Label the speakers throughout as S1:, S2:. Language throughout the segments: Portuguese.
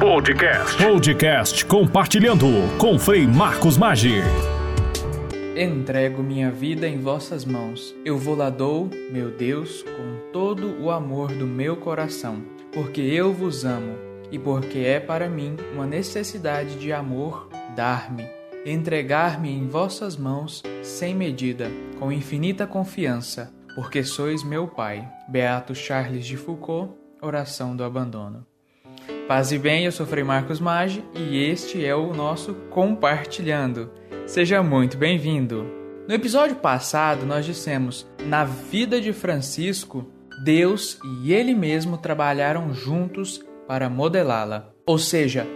S1: Podcast. Podcast compartilhando com Frei Marcos Maggi.
S2: Entrego minha vida em vossas mãos. Eu vou lá dou, meu Deus, com todo o amor do meu coração, porque eu vos amo e porque é para mim uma necessidade de amor dar-me, entregar-me em vossas mãos sem medida, com infinita confiança, porque sois meu Pai. Beato Charles de Foucault, Oração do Abandono. Paz e bem, eu sou Frei Marcos Maggi e este é o nosso Compartilhando. Seja muito bem-vindo. No episódio passado, nós dissemos: na vida de Francisco, Deus e ele mesmo trabalharam juntos para modelá-la. Ou seja,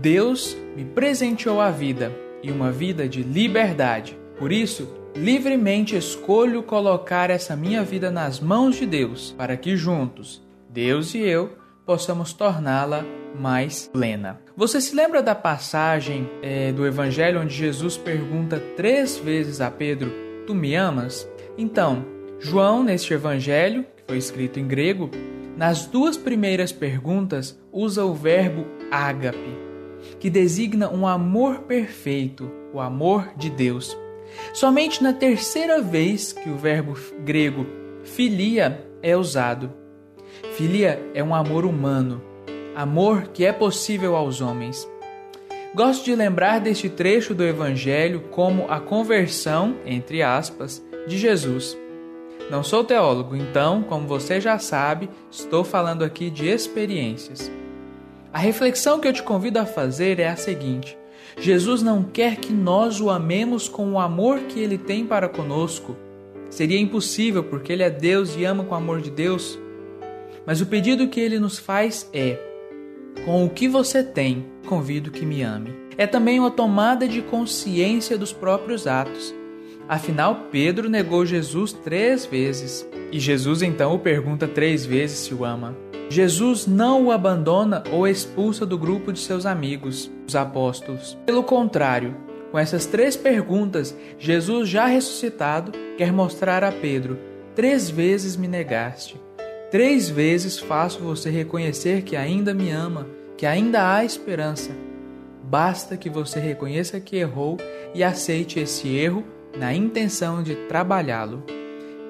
S2: Deus me presenteou a vida e uma vida de liberdade. Por isso, livremente escolho colocar essa minha vida nas mãos de Deus, para que juntos, Deus e eu, possamos torná-la mais plena. Você se lembra da passagem é, do Evangelho onde Jesus pergunta três vezes a Pedro: Tu me amas? Então, João, neste Evangelho, que foi escrito em grego, nas duas primeiras perguntas usa o verbo ágape, que designa um amor perfeito, o amor de Deus. Somente na terceira vez que o verbo grego filia é usado Filia é um amor humano, amor que é possível aos homens. Gosto de lembrar deste trecho do Evangelho como a conversão, entre aspas, de Jesus. Não sou teólogo, então, como você já sabe, estou falando aqui de experiências. A reflexão que eu te convido a fazer é a seguinte: Jesus não quer que nós o amemos com o amor que ele tem para conosco. Seria impossível, porque ele é Deus e ama com o amor de Deus. Mas o pedido que ele nos faz é: com o que você tem, convido que me ame. É também uma tomada de consciência dos próprios atos. Afinal, Pedro negou Jesus três vezes. E Jesus então o pergunta três vezes se o ama. Jesus não o abandona ou expulsa do grupo de seus amigos, os apóstolos. Pelo contrário, com essas três perguntas, Jesus, já ressuscitado, quer mostrar a Pedro: três vezes me negaste. Três vezes faço você reconhecer que ainda me ama, que ainda há esperança. Basta que você reconheça que errou e aceite esse erro na intenção de trabalhá-lo.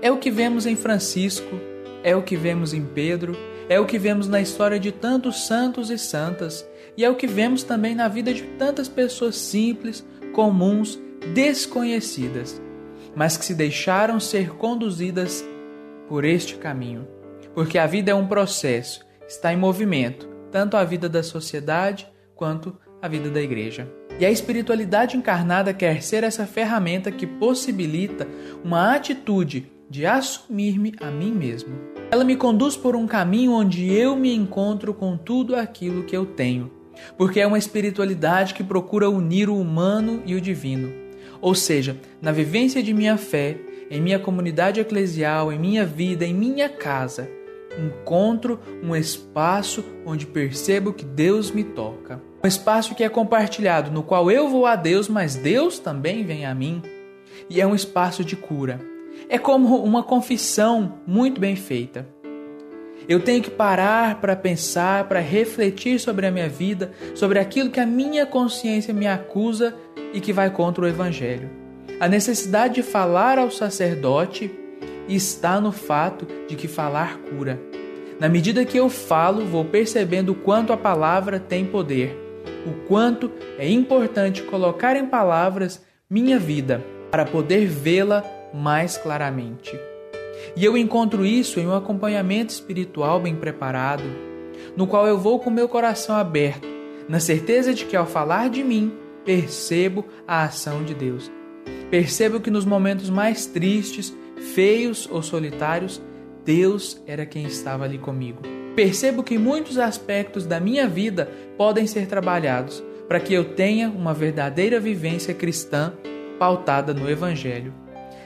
S2: É o que vemos em Francisco, é o que vemos em Pedro, é o que vemos na história de tantos santos e santas, e é o que vemos também na vida de tantas pessoas simples, comuns, desconhecidas, mas que se deixaram ser conduzidas por este caminho porque a vida é um processo, está em movimento, tanto a vida da sociedade quanto a vida da igreja. E a espiritualidade encarnada quer ser essa ferramenta que possibilita uma atitude de assumir-me a mim mesmo. Ela me conduz por um caminho onde eu me encontro com tudo aquilo que eu tenho, porque é uma espiritualidade que procura unir o humano e o divino. Ou seja, na vivência de minha fé, em minha comunidade eclesial, em minha vida, em minha casa, encontro um espaço onde percebo que Deus me toca. Um espaço que é compartilhado, no qual eu vou a Deus, mas Deus também vem a mim. E é um espaço de cura. É como uma confissão muito bem feita. Eu tenho que parar para pensar, para refletir sobre a minha vida, sobre aquilo que a minha consciência me acusa e que vai contra o Evangelho. A necessidade de falar ao sacerdote está no fato de que falar cura. Na medida que eu falo, vou percebendo o quanto a palavra tem poder, o quanto é importante colocar em palavras minha vida para poder vê-la mais claramente. E eu encontro isso em um acompanhamento espiritual bem preparado, no qual eu vou com meu coração aberto, na certeza de que ao falar de mim, percebo a ação de Deus. Percebo que nos momentos mais tristes, feios ou solitários, Deus era quem estava ali comigo. Percebo que muitos aspectos da minha vida podem ser trabalhados para que eu tenha uma verdadeira vivência cristã pautada no Evangelho.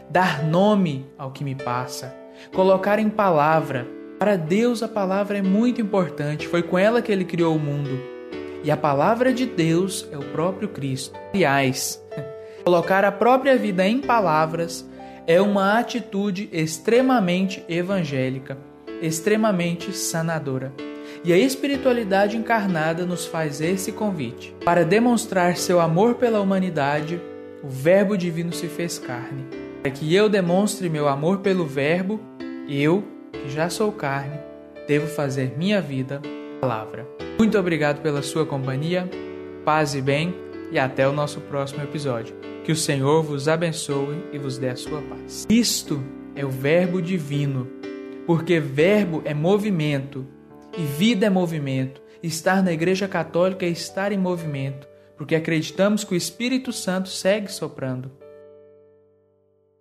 S2: Dar nome ao que me passa, colocar em palavra. Para Deus, a palavra é muito importante, foi com ela que ele criou o mundo. E a palavra de Deus é o próprio Cristo. Aliás, colocar a própria vida em palavras é uma atitude extremamente evangélica, extremamente sanadora. E a espiritualidade encarnada nos faz esse convite. Para demonstrar seu amor pela humanidade, o Verbo divino se fez carne. Para que eu demonstre meu amor pelo Verbo, eu, que já sou carne, devo fazer minha vida palavra. Muito obrigado pela sua companhia, paz e bem, e até o nosso próximo episódio. Que o Senhor vos abençoe e vos dê a sua paz. Isto é o Verbo divino, porque verbo é movimento e vida é movimento. Estar na Igreja Católica é estar em movimento, porque acreditamos que o Espírito Santo segue soprando.